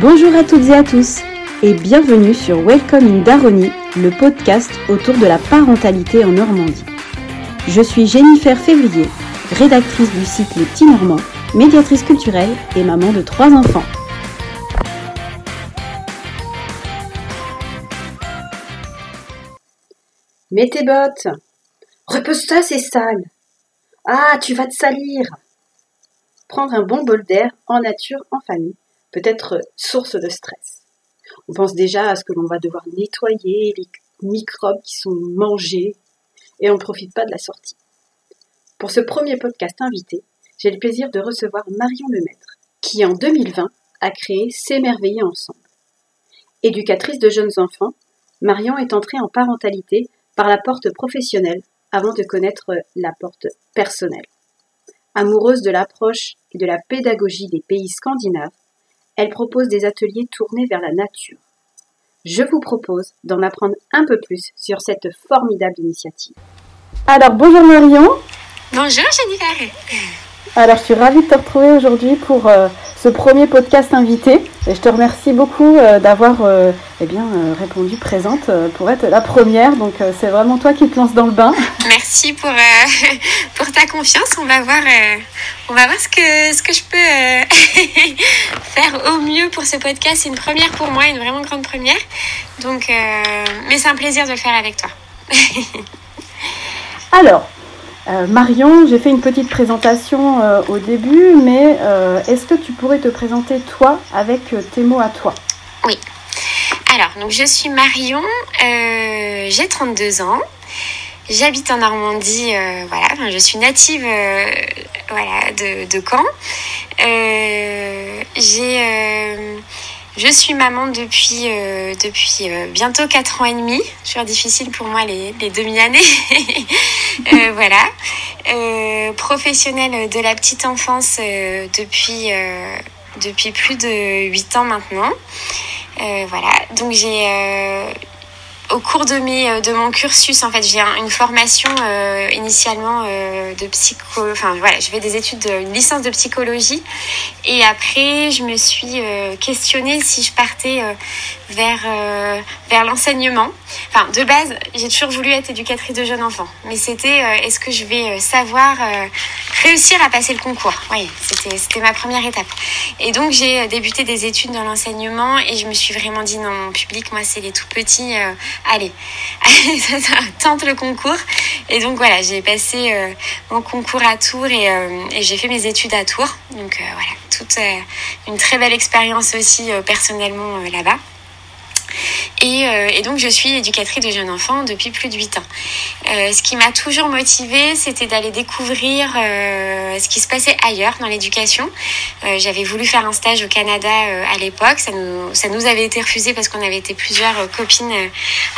Bonjour à toutes et à tous et bienvenue sur Welcome in Daroni, le podcast autour de la parentalité en Normandie. Je suis Jennifer Février, rédactrice du site Les Petits Normands, médiatrice culturelle et maman de trois enfants. Mets tes bottes. Repose-toi, c'est sale. Ah, tu vas te salir. Prendre un bon bol d'air en nature, en famille, peut être source de stress. On pense déjà à ce que l'on va devoir nettoyer, les microbes qui sont mangés, et on ne profite pas de la sortie. Pour ce premier podcast invité, j'ai le plaisir de recevoir Marion Lemaître, qui en 2020 a créé S'émerveiller ensemble. Éducatrice de jeunes enfants, Marion est entrée en parentalité par la porte professionnelle avant de connaître la porte personnelle. Amoureuse de l'approche et de la pédagogie des pays scandinaves, elle propose des ateliers tournés vers la nature. Je vous propose d'en apprendre un peu plus sur cette formidable initiative. Alors bonjour Marion. Bonjour Jennifer. Alors je suis ravie de te retrouver aujourd'hui pour euh, ce premier podcast invité. Et je te remercie beaucoup euh, d'avoir euh, eh bien, répondu présente pour être la première. Donc c'est vraiment toi qui te lances dans le bain. Merci pour, pour ta confiance. On va voir, on va voir ce, que, ce que je peux faire au mieux pour ce podcast. C'est une première pour moi, une vraiment grande première. Donc, mais c'est un plaisir de le faire avec toi. Alors, euh, Marion, j'ai fait une petite présentation euh, au début, mais euh, est-ce que tu pourrais te présenter toi avec tes mots à toi? Oui. Alors, donc je suis Marion, j'ai 32 ans. J'habite en Normandie, voilà, je suis native voilà, de, de Caen. j'ai je suis maman depuis, euh, depuis euh, bientôt 4 ans et demi. Toujours difficile pour moi les, les demi-années. euh, voilà. Professionnelle de la petite enfance depuis, depuis plus de 8 ans maintenant. voilà. Donc j'ai au cours de, mes, euh, de mon cursus, en fait, j'ai une formation euh, initialement euh, de psycho. Enfin, voilà, je fais des études, de, une licence de psychologie. Et après, je me suis questionnée si je partais vers, vers l'enseignement. Enfin, de base, j'ai toujours voulu être éducatrice de jeunes enfants. Mais c'était est-ce que je vais savoir réussir à passer le concours? Oui, c'était ma première étape. Et donc, j'ai débuté des études dans l'enseignement et je me suis vraiment dit non, mon public, moi, c'est les tout petits allez, tente le concours. Et donc voilà, j'ai passé euh, mon concours à Tours euh, et, j'ai fait mes études à Tours. Donc euh, voilà, toute une très belle expérience aussi personnellement là-bas. Euh, et, donc, je suis éducatrice de jeunes enfants depuis plus de 8 ans. Euh, ce qui m'a toujours motivée, c'était d'aller découvrir euh, ce qui se passait ailleurs dans l'éducation. J'avais voulu faire un stage au Canada à l'époque. Ça nous, ça nous avait été refusé parce qu'on avait été plusieurs copines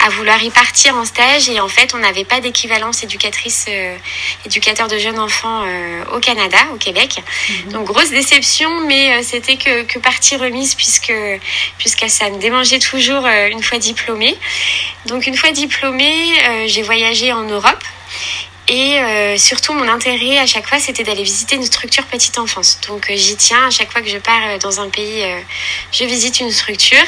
à vouloir y partir en stage. Et en fait, on n'avait pas d'équivalence éducatrice, éducateur de jeunes enfants au Canada, au Québec. Mhm. Donc, grosse déception, mais c'était que, que partie remise puisque, puisque ça me démangeait toujours une fois diplômée. Donc une fois diplômée, euh, j'ai voyagé en Europe. Et euh, surtout, mon intérêt à chaque fois, c'était d'aller visiter une structure petite enfance. Donc euh, j'y tiens, à chaque fois que je pars dans un pays, je visite une structure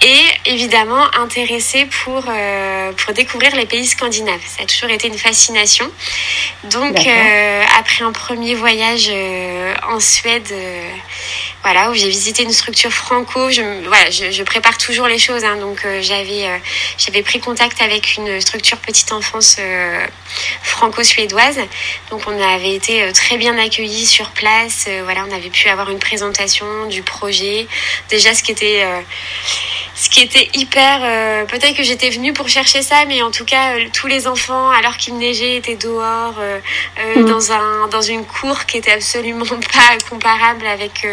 et évidemment intéressée pour, euh, pour découvrir les pays scandinaves. Ça a toujours été une fascination. Donc euh, après un premier voyage euh, en Suède, voilà, où j'ai visité une structure franco, je, voilà, je, je prépare toujours les choses. Hein, donc j'avais j'avais pris contact avec une structure petite enfance franco-suédoise. Donc on avait été très bien accueillis sur place. voilà, on avait pu avoir une présentation du projet. Déjà ce qui était ce qui était hyper euh, peut-être que j'étais venue pour chercher ça mais en tout cas euh, tous les enfants alors qu'il neigeait étaient dehors euh, mm. dans un dans une cour qui était absolument pas comparable avec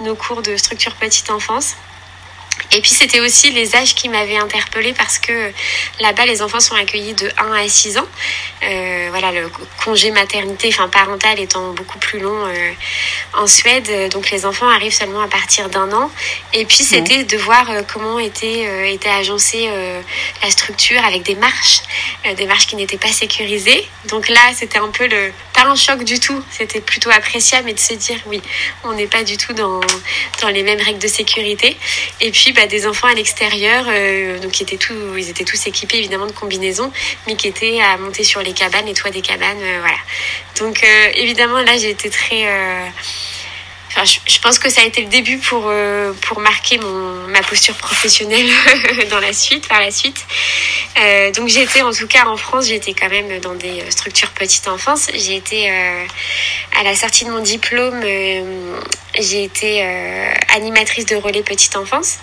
nos cours de structure petite enfance et puis c'était aussi les âges qui m'avaient interpellée parce que là-bas les enfants sont accueillis de 1 à 6 ans. Euh, voilà, le congé maternité, enfin parental étant beaucoup plus long euh, en Suède, donc les enfants arrivent seulement à partir d'un an. Et puis c'était de voir euh, comment était, était agencée la structure avec des marches, des marches qui n'étaient pas sécurisées. Donc là c'était un peu le pas un choc du tout. C'était plutôt appréciable, mais de se dire, oui, on n'est pas du tout dans, dans les mêmes règles de sécurité. Et puis, bah, des enfants à l'extérieur, euh, donc ils étaient tous équipés évidemment de combinaisons, mais qui étaient à monter sur les cabanes, les toits des cabanes, euh, voilà. Donc, euh, évidemment, là, j'ai été très Enfin, je, pense que ça a été le début pour, pour marquer mon, ma posture professionnelle dans la suite, par la suite. Donc j'étais en tout cas en France, j'étais quand même dans des structures petite enfance. J'ai été à la sortie de mon diplôme, j'ai été animatrice de relais petite enfance.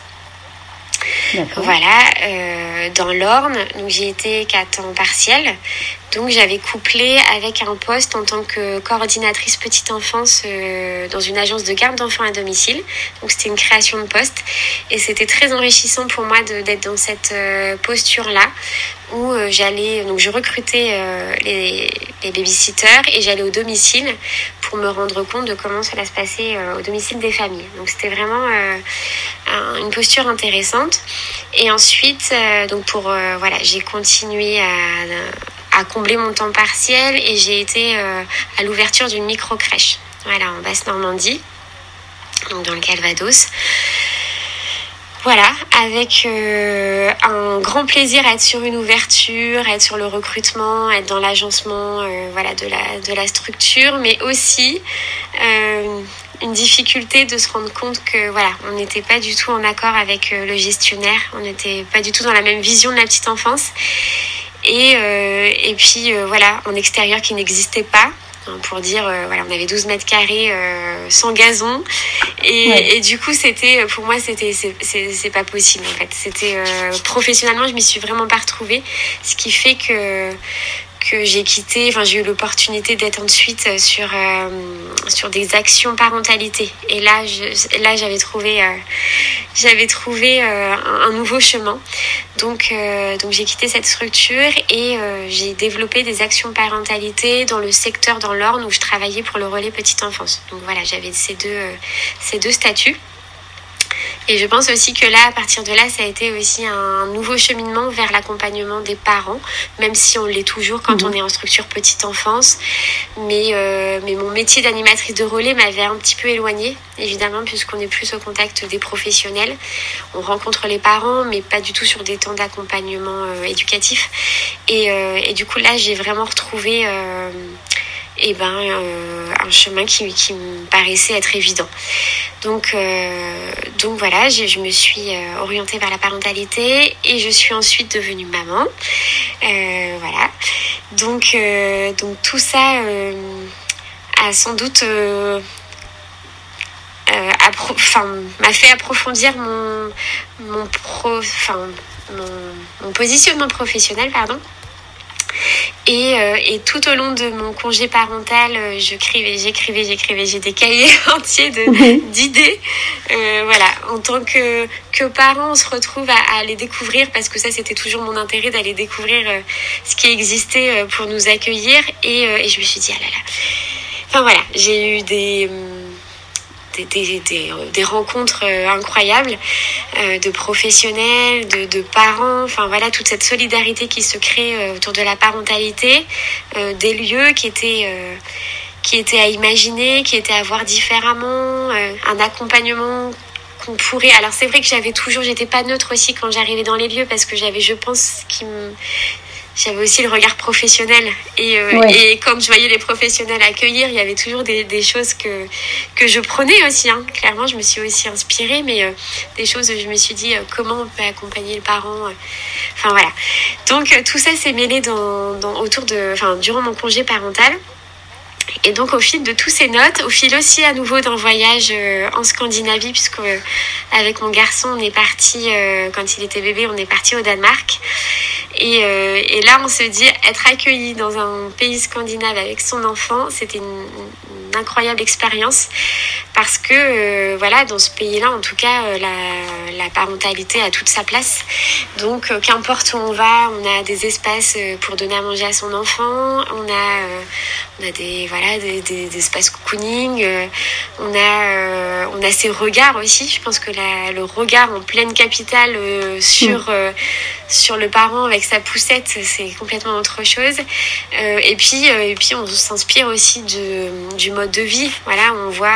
Voilà, euh, dans l'Orne. Donc j'ai été qu'à temps partiel. Donc j'avais couplé avec un poste en tant que coordinatrice petite enfance euh, dans une agence de garde d'enfants à domicile. Donc c'était une création de poste et c'était très enrichissant pour moi d'être dans cette euh, posture là où euh, j'allais donc je recrutais les, les babysitters et j'allais au domicile pour me rendre compte de comment cela se passait au domicile des familles. Donc c'était vraiment une posture intéressante. Et ensuite, donc pour voilà, j'ai continué à, à, combler mon temps partiel et j'ai été à l'ouverture d'une micro crèche, voilà, en basse Normandie, donc dans le Calvados. Voilà, avec euh, un grand plaisir à être sur une ouverture, à être sur le recrutement, à être dans l'agencement euh, voilà, de, la, de la structure, mais aussi euh, une difficulté de se rendre compte que voilà, on n'était pas du tout en accord avec le gestionnaire, on n'était pas du tout dans la même vision de la petite enfance. Et, et puis voilà, en extérieur qui n'existait pas, Hein, pour dire, euh, voilà, on avait 12 mètres carrés euh, sans gazon. Et, et du coup, c'était, pour moi, c'était, c'est pas possible, en fait. C'était, euh, professionnellement, je m'y suis vraiment pas retrouvée. Ce qui fait que, que j'ai quitté, enfin j'ai eu l'opportunité d'être ensuite euh, sur euh, sur des actions parentalité. Et là, je, là j'avais trouvé euh, j'avais trouvé un, nouveau chemin. Donc donc j'ai quitté cette structure et j'ai développé des actions parentalité dans le secteur dans l'Orne où je travaillais pour le relais petite enfance. Donc voilà, j'avais ces deux ces deux statuts. Et je pense aussi que là, à partir de là, ça a été aussi un nouveau cheminement vers l'accompagnement des parents, même si on l'est toujours quand mhm. on est en structure petite enfance. Mais, euh, mais mon métier d'animatrice de relais m'avait un petit peu éloignée, évidemment, puisqu'on est plus au contact des professionnels. On rencontre les parents, mais pas du tout sur des temps d'accompagnement euh, éducatif. Et, euh, et, du coup, là, j'ai vraiment retrouvé et eh ben, euh, un chemin qui, me paraissait être évident. Donc, euh, donc voilà, je, me suis euh, orientée vers la parentalité et je suis ensuite devenue maman. Voilà. Donc, donc tout ça a sans doute m'a fait approfondir mon, mon, pro, mon positionnement professionnel. Pardon. Et, euh, et, tout au long de mon congé parental, euh, j'écrivais, j'écrivais, j'écrivais. J'ai des cahiers entiers de, d'idées. Euh, voilà, en tant que, que parent, on se retrouve à, à les découvrir parce que ça, c'était toujours mon intérêt d'aller découvrir euh, ce qui existait pour nous accueillir. Et, et, je me suis dit, ah là là. Enfin voilà, j'ai eu des des, rencontres euh, incroyables euh, de professionnels, de, parents, enfin voilà, toute cette solidarité qui se crée euh, autour de la parentalité, des lieux qui étaient qui étaient à imaginer, qui étaient à voir différemment, un accompagnement qu'on pourrait. Alors c'est vrai que j'avais toujours, j'étais pas neutre aussi quand j'arrivais dans les lieux parce que j'avais, je pense, qui me j'avais aussi le regard professionnel. Et, euh, et comme je voyais les professionnels accueillir, il y avait toujours des, des choses que, que je prenais aussi. Hein. Clairement, je me suis aussi inspirée, mais euh, des choses où je me suis dit euh, comment on peut accompagner le parent. Enfin voilà. Donc tout ça s'est mêlé dans, dans, autour de, enfin, durant mon congé parental. Et donc au fil de tous ces notes, au fil aussi à nouveau d'un voyage en Scandinavie, puisque avec mon garçon on est parti quand il était bébé, on est parti au Danemark. Et, euh, et, là, on se dit être accueilli dans un pays scandinave avec son enfant, c'était une, incroyable expérience parce que euh, voilà, dans ce pays-là, en tout cas, euh, la, la, parentalité a toute sa place. Donc, euh, qu'importe où on va, on a des espaces euh, pour donner à manger à son enfant, on a, on a des voilà des, des, des espaces cocooning, on a on a ses regards aussi. Je pense que la, le regard en pleine capitale sur mmh. sur le parent avec sa poussette, c'est complètement autre chose. et puis, et puis on s'inspire aussi de, du mode de vie. Voilà, on voit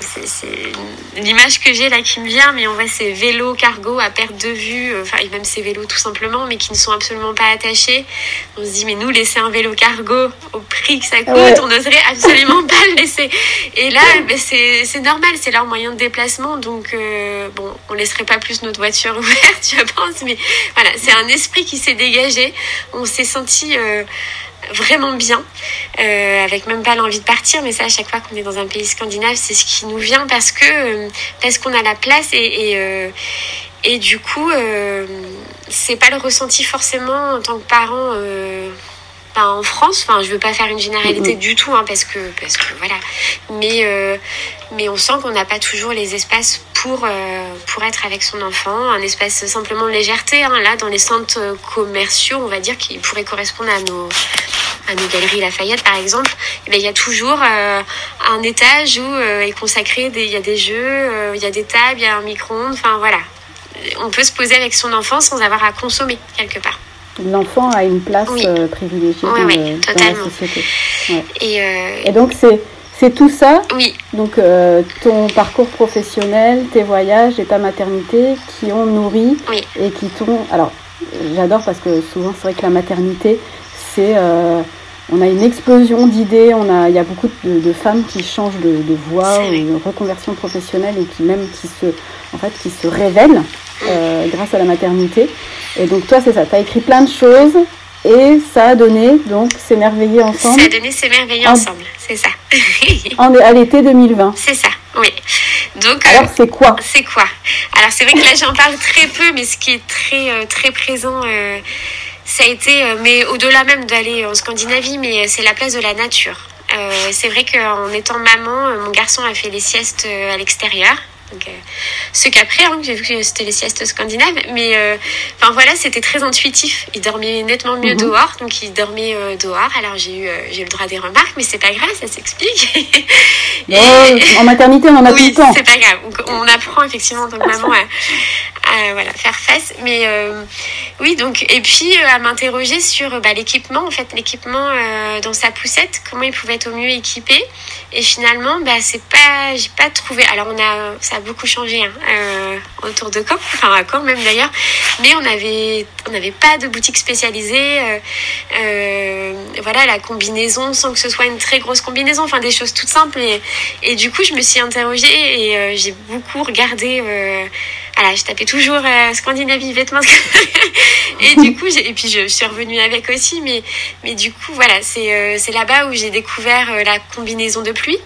c'est l'image que j'ai là qui me vient, mais on voit ces vélos cargo à perte de vue, euh, enfin, et même ces vélos tout simplement, mais qui ne sont absolument pas attachés. On se dit, mais nous, laisser un vélo cargo au prix que ça coûte, on n'oserait absolument pas le laisser. Et là, ben, c'est normal, c'est leur moyen de déplacement, donc euh, bon, on laisserait pas plus notre voiture ouverte, je pense, mais voilà, c'est un esprit qui s'est dégagé. On s'est senti. Euh, vraiment bien, euh, avec même pas l'envie de partir, mais ça à chaque fois qu'on est dans un pays scandinave, c'est ce qui nous vient parce que euh, parce qu'on a la place et et, euh, et du coup c'est pas le ressenti forcément en tant que parent en France. Enfin, je veux pas faire une généralité du tout, hein, parce que parce que voilà. Mais euh, mais on sent qu'on n'a pas toujours les espaces pour euh, pour être avec son enfant. Un espace simplement de légèreté. Hein. Là, dans les centres commerciaux, on va dire qui pourrait correspondre à nos à nos galeries Lafayette, par exemple. Eh ben, il y a toujours euh, un étage où est consacré. Il y a des jeux, il y a des tables, il y a un micro-ondes. Enfin voilà. On peut se poser avec son enfant sans avoir à consommer quelque part l'enfant a une place euh, privilégiée dans, la société. Euh, et, donc c'est c'est tout ça. Oui. Donc euh, ton parcours professionnel, tes voyages et ta maternité qui ont nourri et qui t'ont. Alors j'adore parce que souvent c'est vrai que la maternité c'est on a une explosion d'idées, on a, il y a beaucoup de, femmes qui changent de, voie ou de reconversion professionnelle et qui même qui se, en fait, qui se révèlent euh, grâce à la maternité. Et donc toi, c'est ça, tu as écrit plein de choses et ça a donné donc s'émerveiller ensemble. Ça a donné s'émerveiller ensemble, c'est ça. en, à l'été 2020. C'est ça, oui. Donc, Alors c'est quoi? C'est quoi? Alors c'est vrai que là j'en parle très peu, mais ce qui est très euh, très présent. Euh, ça a été, mais au-delà même d'aller en Scandinavie, mais c'est la place de la nature. c'est vrai qu'en étant maman, mon garçon a fait les siestes à l'extérieur. Donc, euh, ce qu'après, hein, j'ai vu que c'était les siestes scandinaves, mais euh, enfin voilà, c'était très intuitif. Il dormait nettement mieux mhm. dehors, donc il dormait euh, dehors. Alors j'ai eu, j'ai eu le droit des remarques, mais c'est pas grave, ça s'explique. en maternité, on en a tout le temps. C'est pas grave. on apprend effectivement en tant que maman à, voilà, faire face. Mais oui, donc, et puis à m'interroger sur bah, l'équipement, en fait, l'équipement dans sa poussette, comment il pouvait être au mieux équipé. Et finalement, bah, c'est pas, j'ai pas trouvé. Alors on a, ça a beaucoup changé hein, euh, autour de Caen, enfin à Caen même d'ailleurs. Mais on avait, on n'avait pas de boutique spécialisée. Euh, euh, voilà, la combinaison, sans que ce soit une très grosse combinaison, enfin des choses toutes simples. Et, et du coup, je me suis interrogée et j'ai beaucoup regardé voilà, je tapais toujours euh, Scandinavie vêtements. et du coup, et puis je, suis revenue avec aussi, mais, mais du coup, voilà, c'est euh, là-bas où j'ai découvert euh, la combinaison de pluie.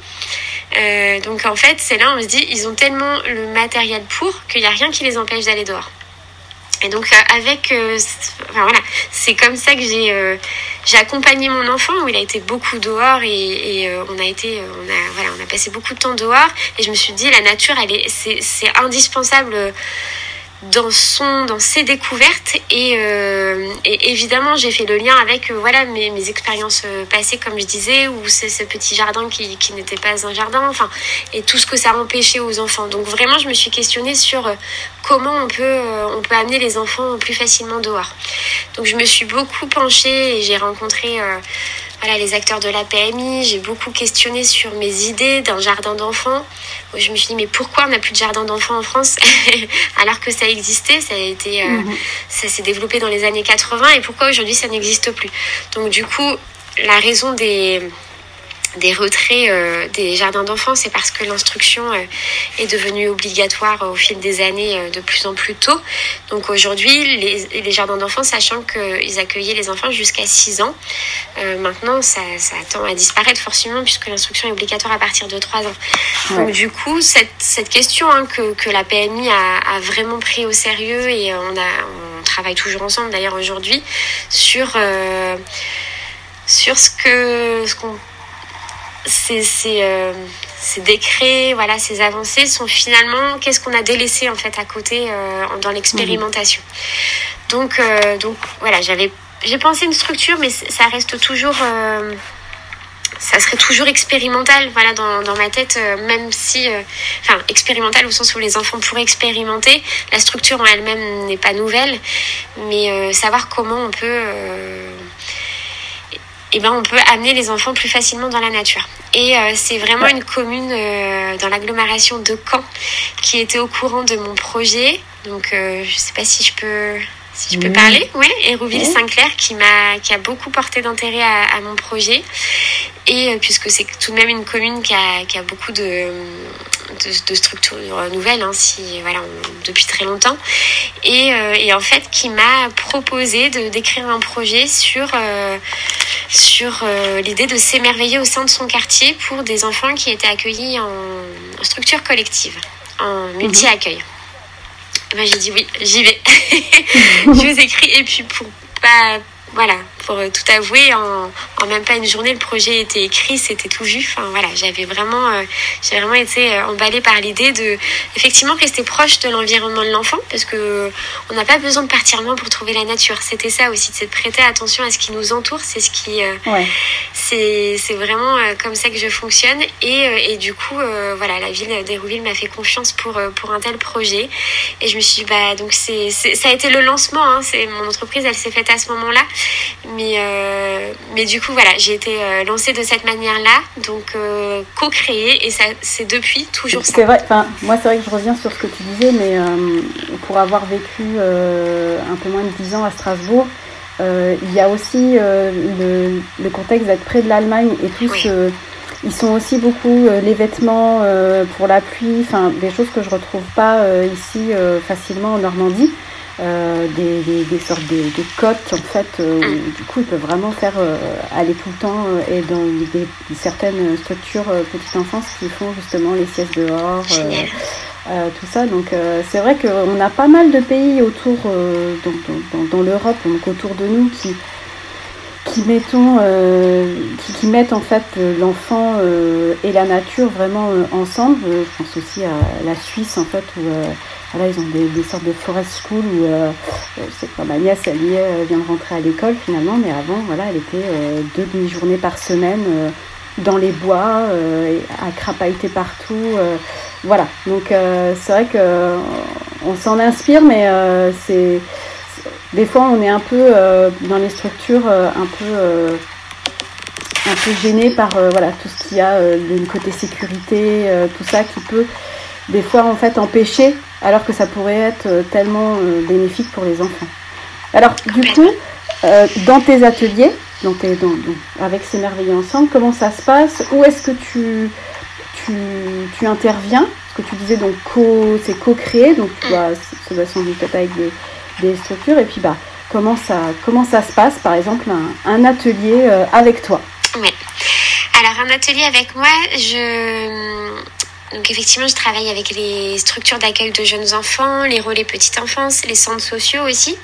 Donc en fait, c'est là on se dit, ils ont tellement le matériel pour qu'il n'y a rien qui les empêche d'aller dehors. Et donc euh, avec, euh, enfin voilà, c'est comme ça que j'ai euh, j'ai accompagné mon enfant où il a été beaucoup dehors et, on a été, on a voilà, on a passé beaucoup de temps dehors. Et je me suis dit la nature, elle est, c'est indispensable dans son dans ses découvertes et, euh, et évidemment j'ai fait le lien avec euh, voilà mes, mes expériences euh, passées comme je disais où c'est ce petit jardin qui, qui n'était pas un jardin enfin et tout ce que ça empêchait aux enfants. Donc vraiment je me suis questionnée sur comment on peut on peut amener les enfants plus facilement dehors. Donc je me suis beaucoup penchée et j'ai rencontré voilà, les acteurs de la PMI. J'ai beaucoup questionné sur mes idées d'un jardin d'enfants. Je me suis dit, mais pourquoi on n'a plus de jardin d'enfants en France alors que ça existait Ça a été, euh, mhm. ça s'est développé dans les années 80 et pourquoi aujourd'hui ça n'existe plus? Donc du coup, la raison des des retraits euh, des jardins d'enfants, c'est parce que l'instruction euh, est devenue obligatoire au fil des années euh, de plus en plus tôt. Donc aujourd'hui, les, les, jardins d'enfants, sachant qu'ils accueillaient les enfants jusqu'à 6 ans, maintenant ça, ça, tend à disparaître forcément puisque l'instruction est obligatoire à partir de 3 ans. Donc du coup, cette, cette question hein, que, que, la PMI a, a, vraiment pris au sérieux et on, a, on travaille toujours ensemble d'ailleurs aujourd'hui sur, sur ce que ce qu'on ces, euh, ces, décrets, voilà, ces avancées sont finalement qu'est-ce qu'on a délaissé en fait à côté euh, dans l'expérimentation. Donc, euh, donc voilà, j'avais j'ai pensé une structure, mais ça reste toujours ça serait toujours expérimental, voilà, dans, dans ma tête, euh, même si, euh, enfin, expérimental au sens où les enfants pourraient expérimenter. La structure en elle-même n'est pas nouvelle, mais euh, savoir comment on peut, eh ben, on peut amener les enfants plus facilement dans la nature. Et c'est vraiment une commune dans l'agglomération de Caen qui était au courant de mon projet. Donc, je sais pas si je peux si je peux parler, oui, Hérouville-Saint-Clair qui m'a qui a beaucoup porté d'intérêt à, mon projet. Et euh, puisque c'est tout de même une commune qui a, qui a beaucoup de, de, structures nouvelles, hein, si, voilà, depuis très longtemps, et, euh, et en fait qui m'a proposé de d'écrire un projet sur euh, sur l'idée de s'émerveiller au sein de son quartier pour des enfants qui étaient accueillis en, en structure collective, en mhm. multi-accueil. Ben, j'ai dit oui, j'y vais. je vous écris et puis pour pas voilà, pour euh, tout avouer, en, en, même pas une journée, le projet était écrit, c'était tout vu. Enfin voilà, j'avais vraiment, euh, j'ai vraiment été euh, emballée par l'idée de, effectivement, rester proche de l'environnement de l'enfant, parce que on n'a pas besoin de partir loin pour trouver la nature. C'était ça aussi, c'est de prêter attention à ce qui nous entoure. C'est ce qui, ouais. c'est, c'est vraiment comme ça que je fonctionne. Et, et du coup, voilà, la ville d'Hérouville m'a fait confiance pour pour un tel projet. Et je me suis dit, bah donc c'est, ça a été le lancement. Hein, c'est mon entreprise, elle s'est faite à ce moment-là. Mais, euh, mais du coup, voilà, j'ai été euh, lancée de cette manière-là, donc euh, co-créée, et ça, c'est depuis toujours ça. C'est vrai, enfin, moi, c'est vrai que je reviens sur ce que tu disais, mais pour avoir vécu un peu moins de 10 ans à Strasbourg, il y a aussi le, le, contexte d'être près de l'Allemagne et tous. ils sont aussi beaucoup les vêtements pour la pluie, enfin des choses que je retrouve pas ici facilement en Normandie. Euh, des, des, sortes de, de, cotes en fait euh, où, du coup ils peuvent vraiment faire euh, aller tout le temps et dans des, certaines structures petite enfance qui font justement les siestes dehors tout ça. Donc c'est vrai qu'on a pas mal de pays autour dans, dans, dans l'Europe donc autour de nous qui qui mettons qui, mettent en fait l'enfant et la nature vraiment ensemble je pense aussi à la Suisse en fait où voilà, ils ont des, sortes de forest school où euh, c'est ma nièce, elle euh, vient de rentrer à l'école finalement, mais avant, voilà, elle était euh, deux demi-journées par semaine euh, dans les bois, à crapahuter partout. voilà, donc c'est vrai que on s'en inspire, mais c'est des fois on est un peu dans les structures un peu un peu gêné par voilà tout ce qu'il y a du côté sécurité, tout ça qui peut des fois en fait empêcher alors que ça pourrait être euh, tellement euh, bénéfique pour les enfants. Alors du coup, euh, dans tes ateliers, donc, avec ces merveilleux ensemble, comment ça se passe? Où est-ce que tu, tu, interviens? Parce que tu disais donc c'est co-créé, donc tu dois, ça doit sans doute avec des, structures. Et puis bah comment ça, comment ça se passe par exemple un, atelier avec toi? Oui. Alors un atelier avec moi, je donc effectivement, je travaille avec les structures d'accueil de jeunes enfants, les relais petite enfance, les centres sociaux aussi.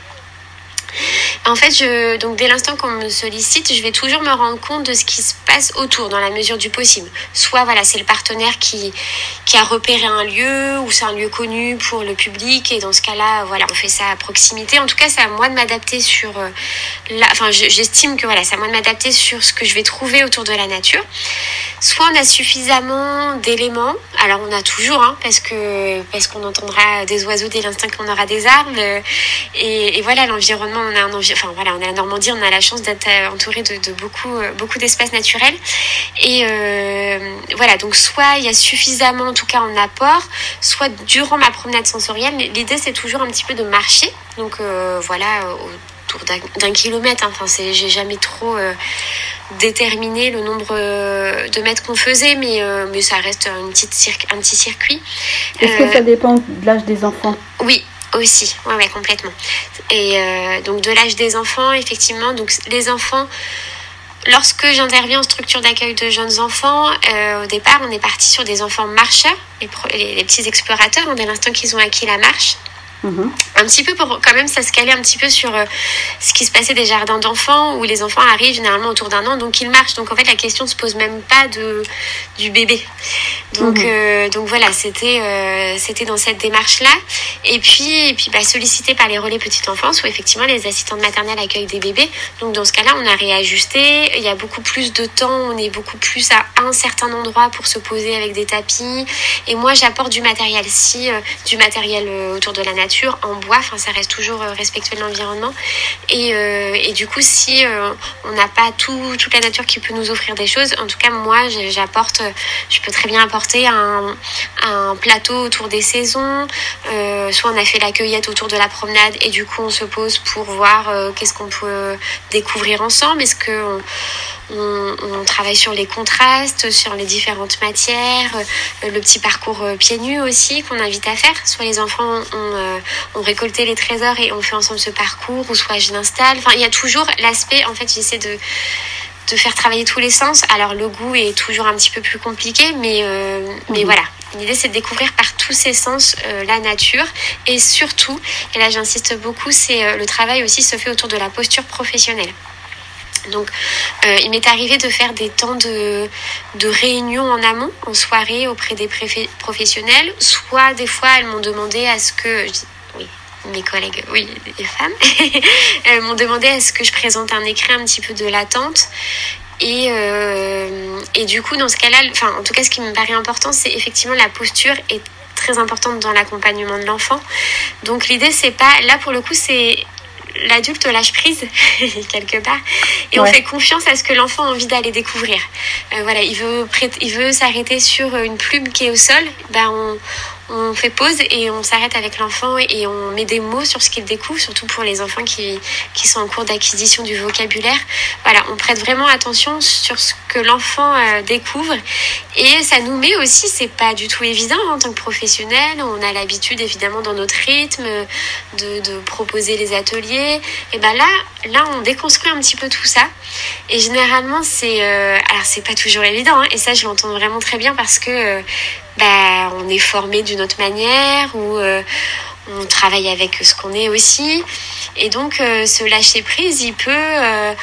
En fait, je, donc dès l'instant qu'on me sollicite, je vais toujours me rendre compte de ce qui se passe autour dans la mesure du possible. Soit voilà, c'est le partenaire qui, qui a repéré un lieu ou c'est un lieu connu pour le public et dans ce cas-là, voilà, on fait ça à proximité. En tout cas, c'est à moi de m'adapter sur euh, la, enfin, j'estime que voilà, c'est à moi de m'adapter sur ce que je vais trouver autour de la nature. Soit on a suffisamment d'éléments. Alors on a toujours, hein, parce que parce qu'on entendra des oiseaux dès l'instant qu'on aura des arbres. Et, et voilà, l'environnement, on a un environnement enfin voilà, on est à Normandie, on a la chance d'être euh, entouré de, beaucoup, euh, beaucoup d'espaces naturels. Et euh, voilà, donc soit il y a suffisamment, en tout cas en apport, soit durant ma promenade sensorielle. L'idée c'est toujours un petit peu de marcher. Donc voilà, autour d'un kilomètre. Hein. Enfin, c'est, j'ai jamais trop déterminé le nombre de mètres qu'on faisait, mais, mais ça reste une petite un petit circuit. Est-ce que ça dépend de l'âge des enfants? Oui, aussi, ouais, ouais, complètement. Et euh, donc de l'âge des enfants, effectivement, donc les enfants, lorsque j'interviens en structure d'accueil de jeunes enfants, euh, au départ, on est parti sur des enfants marcheurs, les, petits explorateurs, hein, dès l'instant qu'ils ont acquis la marche. Mhm. Un petit peu pour quand même ça se calait un petit peu sur euh, ce qui se passait des jardins d'enfants où les enfants arrivent généralement autour d'un an donc ils marchent. Donc en fait la question se pose même pas de du bébé. Donc mhm. euh, donc voilà c'était euh, c'était dans cette démarche là et puis et puis bah, sollicité par les relais petite enfance où effectivement les assistantes maternelles accueillent des bébés. Donc dans ce cas-là on a réajusté. Il y a beaucoup plus de temps on est beaucoup plus à un certain endroit pour se poser avec des tapis. Et moi j'apporte du matériel. Si du matériel autour de la nature en bois, enfin ça reste toujours euh, respectueux de l'environnement. Et, euh, du coup, si euh, on n'a pas tout, toute la nature qui peut nous offrir des choses, en tout cas moi j'apporte, je peux très bien apporter un, plateau autour des saisons. soit on a fait la cueillette autour de la promenade et du coup on se pose pour voir qu'est-ce qu'on peut découvrir ensemble. Est-ce que on, travaille sur les contrastes, sur les différentes matières, euh, le petit parcours euh, pieds nus aussi qu'on invite à faire. Soit les enfants ont, euh, récolté les trésors et on fait ensemble ce parcours, ou soit je l'installe. Enfin, il y a toujours l'aspect, en fait, j'essaie de de faire travailler tous les sens. Alors le goût est toujours un petit peu plus compliqué, mais, mais mhm. voilà. L'idée c'est de découvrir par tous ses sens la nature et surtout, et là j'insiste beaucoup, c'est le travail aussi se fait autour de la posture professionnelle. Donc, euh, il m'est arrivé de faire des temps de, de réunion en amont, en soirée, auprès des professionnels. Soit, des fois, elles m'ont demandé à ce que... Oui, mes collègues, oui, les femmes, elles m'ont demandé à ce que je présente un écrit un petit peu de l'attente. Et, euh, et du coup, dans ce cas-là, enfin, en tout cas, ce qui me paraît important, c'est effectivement la posture est très importante dans l'accompagnement de l'enfant. Donc l'idée, c'est pas, là pour le coup, c'est l'adulte lâche prise quelque part et on fait confiance à ce que l'enfant a envie d'aller découvrir. Euh, voilà, il veut, il veut s'arrêter sur une plume qui est au sol, ben on, on fait pause et on s'arrête avec l'enfant et on met des mots sur ce qu'il découvre, surtout pour les enfants qui, qui sont en cours d'acquisition du vocabulaire. Voilà, on prête vraiment attention sur ce que l'enfant euh, découvre et ça nous met aussi, c'est pas du tout évident en tant que professionnel, on a l'habitude évidemment dans notre rythme de, de proposer les ateliers. Et ben là, là on déconstruit un petit peu tout ça. Et généralement c'est, euh, alors c'est pas toujours évident hein, et ça je l'entends vraiment très bien parce que euh, bah, on est formé d'une autre manière ou euh, on travaille avec ce qu'on est aussi. Et donc, euh, ce lâcher prise, il peut euh,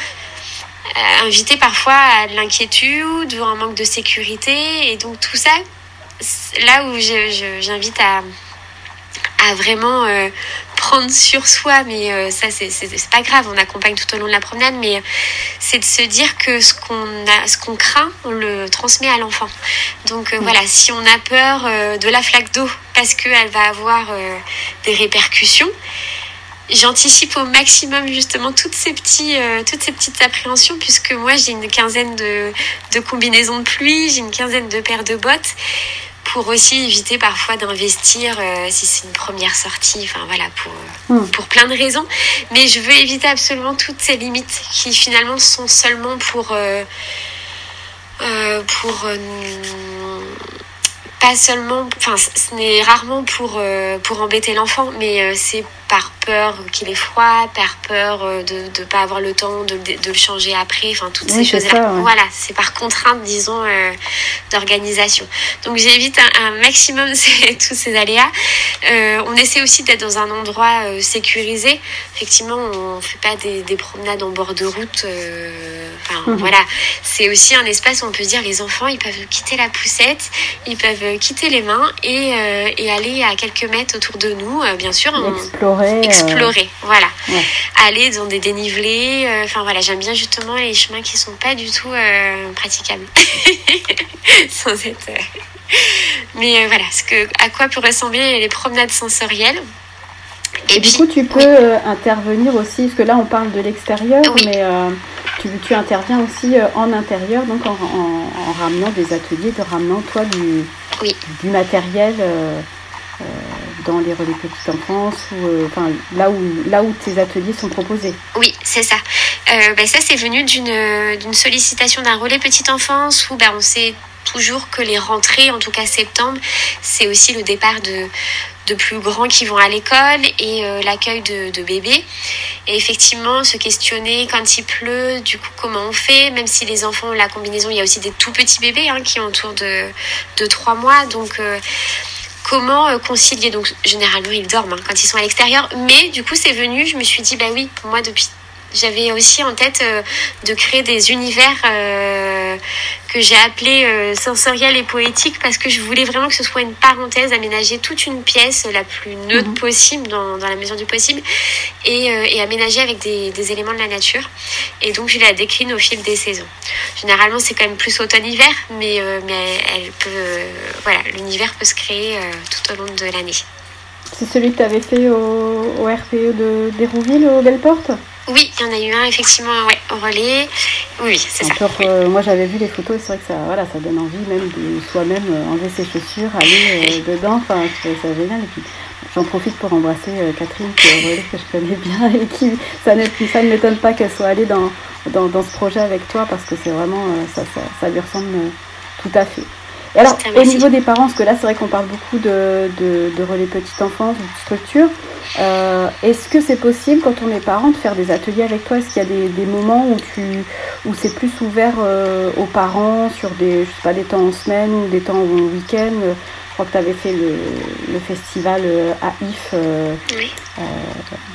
inviter parfois à de l'inquiétude ou un manque de sécurité. Et donc, tout ça, là où j'invite à, à vraiment prendre sur soi, mais euh, ça c'est pas grave, on accompagne tout au long de la promenade, mais euh, c'est de se dire que ce qu'on a, ce qu'on craint, on le transmet à l'enfant. Donc euh, voilà, si on a peur de la flaque d'eau parce qu'elle va avoir des répercussions, j'anticipe au maximum justement toutes ces, petits, toutes ces petites appréhensions puisque moi j'ai une quinzaine de, de combinaisons de pluie, j'ai une quinzaine de paires de bottes pour aussi éviter parfois d'investir euh, si c'est une première sortie, enfin voilà, pour, hmm. pour plein de raisons. Mais je veux éviter absolument toutes ces limites qui finalement sont seulement pour, euh, euh, pour pas seulement, enfin ce n'est rarement pour, pour embêter l'enfant, mais c'est par peur qu'il ait froid, par peur euh, de ne pas avoir le temps de, de, le changer après, enfin toutes ces choses-là. Voilà, c'est par contrainte, disons, euh, d'organisation. Donc j'évite un, maximum tous ces aléas. Euh, on essaie aussi d'être dans un endroit sécurisé. Effectivement, on ne fait pas des, des, promenades en bord de route. Enfin, mhm. voilà, c'est aussi un espace où on peut dire les enfants, ils peuvent quitter la poussette, ils peuvent quitter les mains et, et aller à quelques mètres autour de nous, bien sûr. Explorer euh, explorer. voilà. Aller dans des dénivelés. Euh, enfin voilà, j'aime bien justement les chemins qui sont pas du tout euh, praticables. Sans être. Mais voilà, ce que, à quoi peut ressembler les promenades sensorielles. Et, du coup, tu peux intervenir aussi, parce que là, on parle de l'extérieur, mais tu, tu, interviens aussi en intérieur, donc en, ramenant des ateliers, de ramenant toi du, du matériel dans les relais petite enfance ou euh, enfin là où là où tes ateliers sont proposés. Oui, c'est ça. Euh, ben, ça c'est venu d'une sollicitation d'un relais petite enfance où ben, on sait toujours que les rentrées, en tout cas septembre, c'est aussi le départ de, de plus grands qui vont à l'école et euh, l'accueil de, bébés. Et effectivement, se questionner quand il pleut, du coup, comment on fait, même si les enfants ont la combinaison, il y a aussi des tout petits bébés hein, qui ont autour de, de 3 mois. Donc, comment concilier. Donc généralement ils dorment hein, quand ils sont à l'extérieur, mais du coup c'est venu, je me suis dit bah oui, pour moi depuis j'avais aussi en tête euh, de créer des univers euh, que j'ai appelés euh, sensoriels et poétiques parce que je voulais vraiment que ce soit une parenthèse, aménager toute une pièce la plus neutre mhm. possible dans, dans, la mesure du possible et, et aménager avec des, des, éléments de la nature. Et donc je la décline au fil des saisons. Généralement c'est quand même plus automne-hiver, mais, mais elle peut, voilà, l'univers peut se créer tout au long de l'année. C'est celui que tu avais fait au, au RPE d'Hérouville, au Belleporte? Oui, il y en a eu un effectivement ouais, au relais. Oui, c'est ça. Euh, moi j'avais vu les photos et c'est vrai que ça, voilà, ça donne envie même de soi-même euh, enlever ses chaussures, aller euh, dedans. Enfin, ça génial. Et puis j'en profite pour embrasser Catherine qui est au relais que je connais bien et qui ça ne, ça ne m'étonne pas qu'elle soit allée dans, dans, dans, ce projet avec toi parce que c'est vraiment ça, ça, ça, lui ressemble tout à fait. Et alors, au niveau des parents, parce que là, c'est vrai qu'on parle beaucoup de, de, de relais petite enfance, de structure. Euh, Est-ce que c'est possible, quand on est parent, de faire des ateliers avec toi? Est-ce qu'il y a des, des, moments où, tu, où c'est plus ouvert euh, aux parents sur des, je sais pas, des temps en semaine ou des temps au week-end? Je crois que tu avais fait le, le festival euh, à IF. Euh, oui. Euh,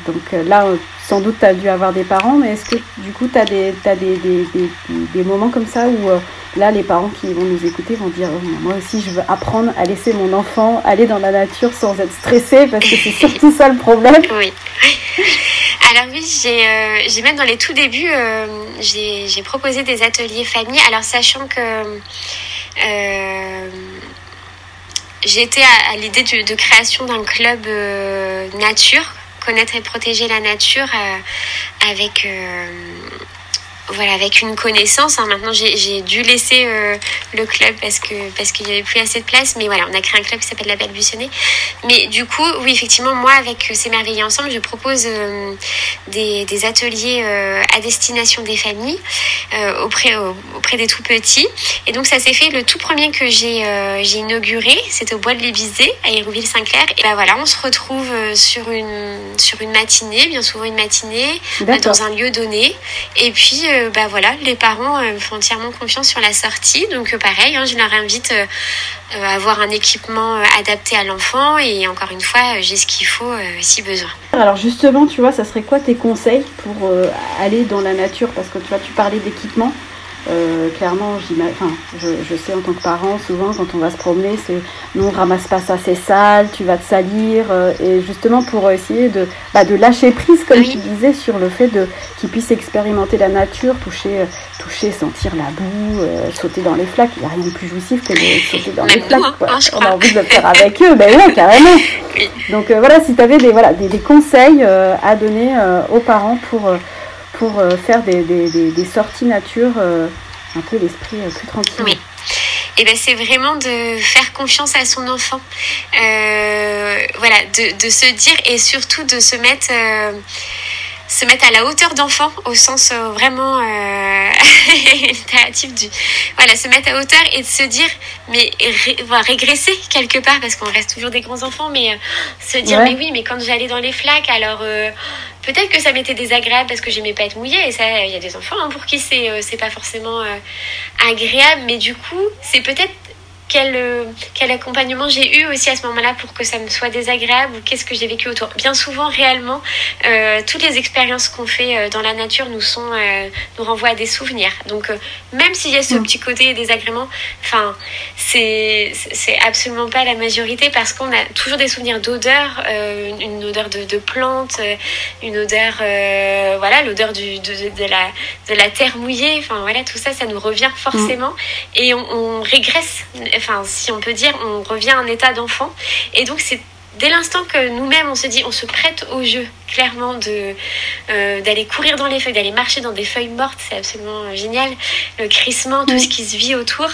donc là, sans doute, tu as dû avoir des parents, mais est-ce que du coup, tu as, des, as des, des, des, des moments comme ça où là, les parents qui vont nous écouter vont dire oh, Moi aussi, je veux apprendre à laisser mon enfant aller dans la nature sans être stressé, parce que c'est surtout ça le problème. Oui. Alors oui, j'ai euh, même dans les tout débuts, euh, j'ai proposé des ateliers famille. Alors sachant que euh, j'étais à, à l'idée de, de, création d'un club euh, nature, connaître et protéger la nature avec voilà, avec une connaissance. Hein. Maintenant, j'ai dû laisser euh, le club parce que parce qu'il n'y avait plus assez de place. Mais voilà, on a créé un club qui s'appelle La Belle Buissonnée. Mais du coup, oui, effectivement, moi, avec ces merveilleux ensemble, je propose euh, des, des, ateliers euh, à destination des familles euh, auprès auprès des tout petits. Et donc, ça s'est fait. Le tout premier que j'ai euh, j'ai inauguré, c'était au bois de l'Ébisé à Hérouville-Saint-Clair. Et ben voilà, on se retrouve sur une sur une matinée, bien souvent une matinée, dans un lieu donné. Et puis bah voilà, les parents euh, font entièrement confiance sur la sortie. Donc euh, pareil, hein, je leur invite à avoir un équipement adapté à l'enfant et encore une fois, j'ai ce qu'il faut si besoin. Alors justement, tu vois, ça serait quoi tes conseils pour aller dans la nature? Parce que tu vois, tu parlais d'équipement. Euh, clairement, enfin, je, je, sais en tant que parent, souvent quand on va se promener, c'est non, ramasse pas ça, c'est sale, tu vas te salir. Euh, et justement pour essayer de, bah, de lâcher prise, comme oui. tu disais, sur le fait de qu'ils puissent expérimenter la nature, toucher, euh, toucher, sentir la boue, euh, sauter dans les flaques. Il n'y a rien de plus jouissif que de sauter dans les flaques. Quoi. Hein, on a envie de le faire avec eux, ben ouais, carrément. Donc voilà, si tu avais des, voilà, des, des conseils à donner aux parents pour pour euh, faire des, des, sorties nature, euh, un peu l'esprit euh, plus tranquille. Oui. Et eh ben c'est vraiment de faire confiance à son enfant, voilà, de, de, se dire et surtout de se mettre se mettre à la hauteur d'enfant au sens vraiment euh, du voilà se mettre à hauteur et de se dire mais ré, régresser quelque part parce qu'on reste toujours des grands enfants mais euh, se dire ouais. mais oui mais quand j'allais dans les flaques alors euh, peut-être que ça m'était désagréable parce que j'aimais pas être mouillée et ça il y a des enfants hein, pour qui c'est euh, c'est pas forcément agréable mais du coup c'est peut-être quel, quel accompagnement j'ai eu aussi à ce moment-là pour que ça me soit désagréable ou qu'est-ce que j'ai vécu autour. Bien souvent, réellement, euh, toutes les expériences qu'on fait euh, dans la nature nous sont euh, nous renvoient à des souvenirs. Donc, euh, même s'il y a ce mmh. petit côté désagrément, enfin, c'est c'est absolument pas la majorité parce qu'on a toujours des souvenirs d'odeur, euh, une odeur de, de plantes, euh, une odeur, voilà, l'odeur du de, de, la de la terre mouillée. Enfin, voilà, tout ça, ça nous revient forcément mmh. et on, on régresse enfin si on peut dire, on revient à un état d'enfant. Et donc c'est dès l'instant que nous-mêmes on se dit, on se prête au jeu, clairement, de euh, d'aller courir dans les feuilles, d'aller marcher dans des feuilles mortes, c'est absolument génial. Le crissement, tout ce qui se vit autour.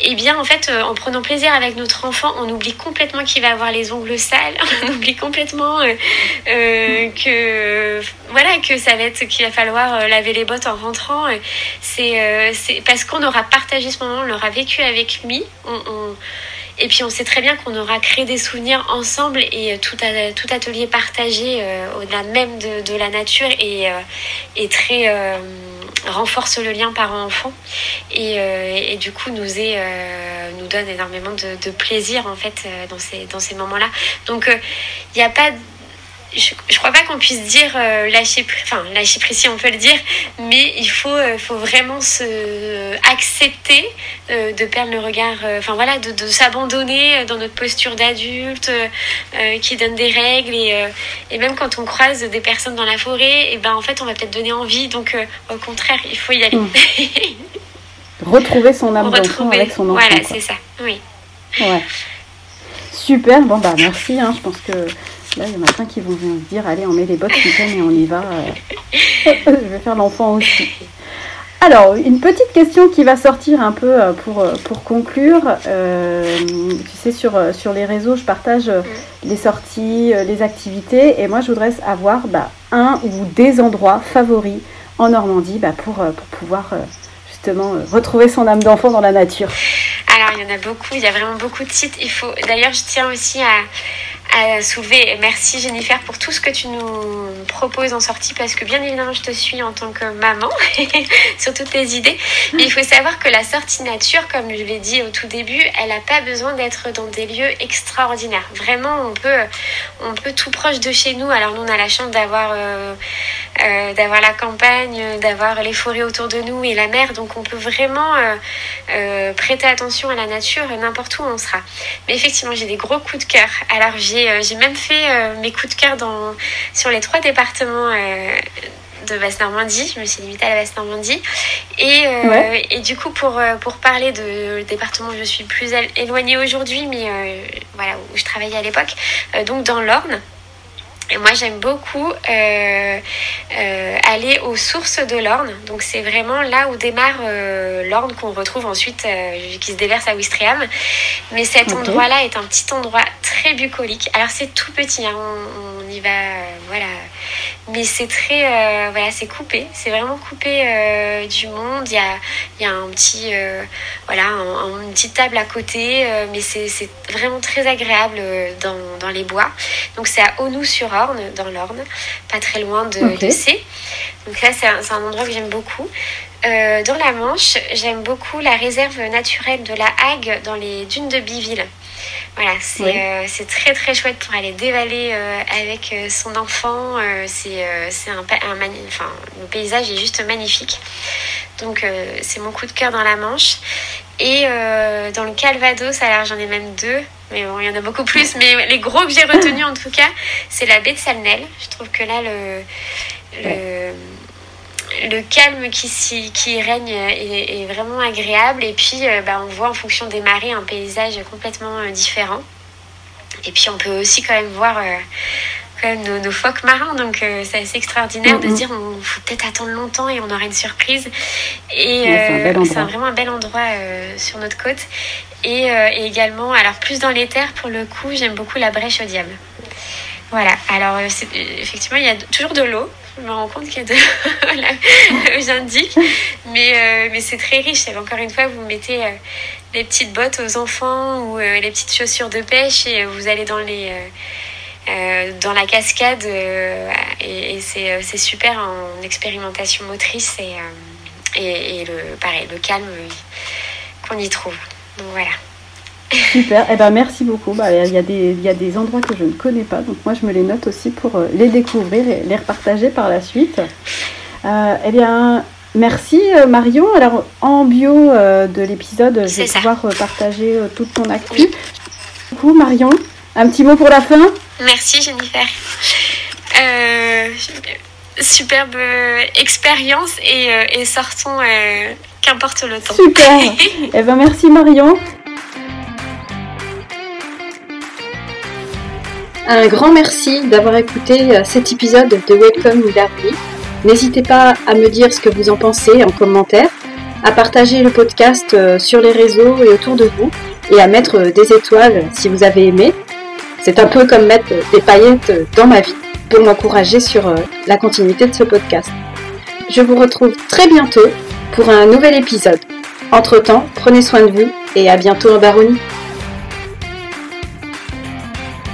Et eh bien, en fait, euh, en prenant plaisir avec notre enfant, on oublie complètement qu'il va avoir les ongles sales. on oublie complètement euh, euh, que voilà que ça va être qu'il va falloir euh, laver les bottes en rentrant. C'est euh, c'est parce qu'on aura partagé ce moment, on l'aura vécu avec lui. On, on et puis on sait très bien qu'on aura créé des souvenirs ensemble et tout, à, tout atelier partagé euh, au-delà même de, la nature est, euh, est très, euh, renforce le lien parent-enfant et, et, du coup nous est nous donne énormément de, de, plaisir en fait dans ces dans ces moments-là. Donc il n'y a pas je, je crois pas qu'on puisse dire euh, lâcher enfin lâcher prise on peut le dire mais il faut euh, faut vraiment se accepter euh, de perdre le regard enfin voilà de, de s'abandonner dans notre posture d'adulte qui donne des règles et, et même quand on croise des personnes dans la forêt et ben en fait on va peut-être donner envie. Donc au contraire il faut y aller. Mmh. retrouver son âme avec son enfant voilà c'est ça oui. Ouais super bon bah merci hein, je pense que Là, il y en a plein qui vont se dire allez, on met les bottes et on y va. Euh. je vais faire l'enfant aussi. Alors, une petite question qui va sortir un peu euh, pour, euh, pour conclure. tu sais, sur, sur les réseaux, je partage les sorties, les activités. Et moi, je voudrais avoir bah, un ou des endroits favoris en Normandie bah, pour, pour pouvoir justement retrouver son âme d'enfant dans la nature. Alors, il y en a beaucoup. Il y a vraiment beaucoup de sites. Il faut. D'ailleurs, je tiens aussi à à soulever. Merci Jennifer pour tout ce que tu nous proposes en sortie parce que bien évidemment je te suis en tant que maman sur toutes tes idées. Mais il faut savoir que la sortie nature, comme je l'ai dit au tout début, elle n'a pas besoin d'être dans des lieux extraordinaires. Vraiment, on peut, on peut tout proche de chez nous. Alors nous on a la chance d'avoir euh, euh, la campagne, d'avoir les forêts autour de nous et la mer. Donc on peut vraiment euh, prêter attention à la nature n'importe où on sera. Mais effectivement j'ai des gros coups de cœur. Alors j'ai euh, j'ai même fait euh, mes coups de cœur dans, sur les trois départements euh, de Basse-Normandie. Je me suis limitée à la Basse-Normandie. Et, et, du coup, pour, pour parler de département où je suis plus éloignée aujourd'hui, mais voilà, où je travaillais à l'époque, donc dans l'Orne. Et moi, j'aime beaucoup euh, euh, aller aux sources de l'Orne. Donc, c'est vraiment là où démarre euh, l'Orne qu'on retrouve ensuite, qui se déverse à Ouistreham. Mais cet endroit-là est un petit endroit très bucolique. Alors, c'est tout petit. Hein. On, on, y va, voilà, mais c'est très voilà c'est coupé c'est vraiment coupé du monde il y a, il y a un petit voilà une petite table à côté mais c'est vraiment très agréable dans, dans, les bois donc c'est à Dans l'Orne pas très loin de, okay. C donc là c'est un, un, endroit que j'aime beaucoup dans la Manche j'aime beaucoup la réserve naturelle de la Hague dans les dunes de Biville voilà, euh, c'est très très chouette pour aller dévaler euh, avec euh, son enfant. c'est un, un enfin, le paysage est juste magnifique. Donc c'est mon coup de cœur dans la Manche. Et dans le Calvados, alors j'en ai même deux, mais bon, il y en a beaucoup plus. Mais les gros que j'ai retenus en tout cas, c'est la baie de Salnel. Je trouve que là, le, le le calme qui, qui règne est, vraiment agréable. Et puis, euh, bah, on voit en fonction des marées un paysage complètement euh, différent. Et puis, on peut aussi quand même voir euh, nos, phoques marins. Donc, c'est assez extraordinaire de dire on faut peut-être attendre longtemps et on aura une surprise. Et c'est vraiment un bel endroit sur notre côte. Et, et, également, alors plus dans les terres, pour le coup, j'aime beaucoup la brèche au diable. Voilà, alors effectivement, il y a toujours de l'eau, je me rends compte qu'il y a de j'indique mais euh, mais c'est très riche. Encore une fois vous mettez euh, les petites bottes aux enfants ou euh, les petites chaussures de pêche et vous allez dans les dans la cascade et, c'est super en expérimentation motrice et, et, et, le pareil le calme qu'on y trouve voilà Super, eh ben, merci beaucoup. Bah, il, y a des, il y a des endroits que je ne connais pas, donc moi je me les note aussi pour euh, les découvrir et les repartager par la suite. Euh, eh bien, merci euh, Marion. Alors, en bio de l'épisode, je vais pouvoir partager toute ton actu. Du coup, Marion, un petit mot pour la fin? Merci Jennifer. superbe expérience et, et sortons qu'importe le temps. Super. eh ben, merci Marion. Un grand merci d'avoir écouté euh, cet épisode de Welcome Darby. N'hésitez pas à me dire ce que vous en pensez en commentaire, à partager le podcast euh, sur les réseaux et autour de vous, et à mettre euh, des étoiles si vous avez aimé. C'est un peu comme mettre des paillettes dans ma vie pour m'encourager sur la continuité de ce podcast. Je vous retrouve très bientôt pour un nouvel épisode. Entre-temps, prenez soin de vous et à bientôt en Baronie.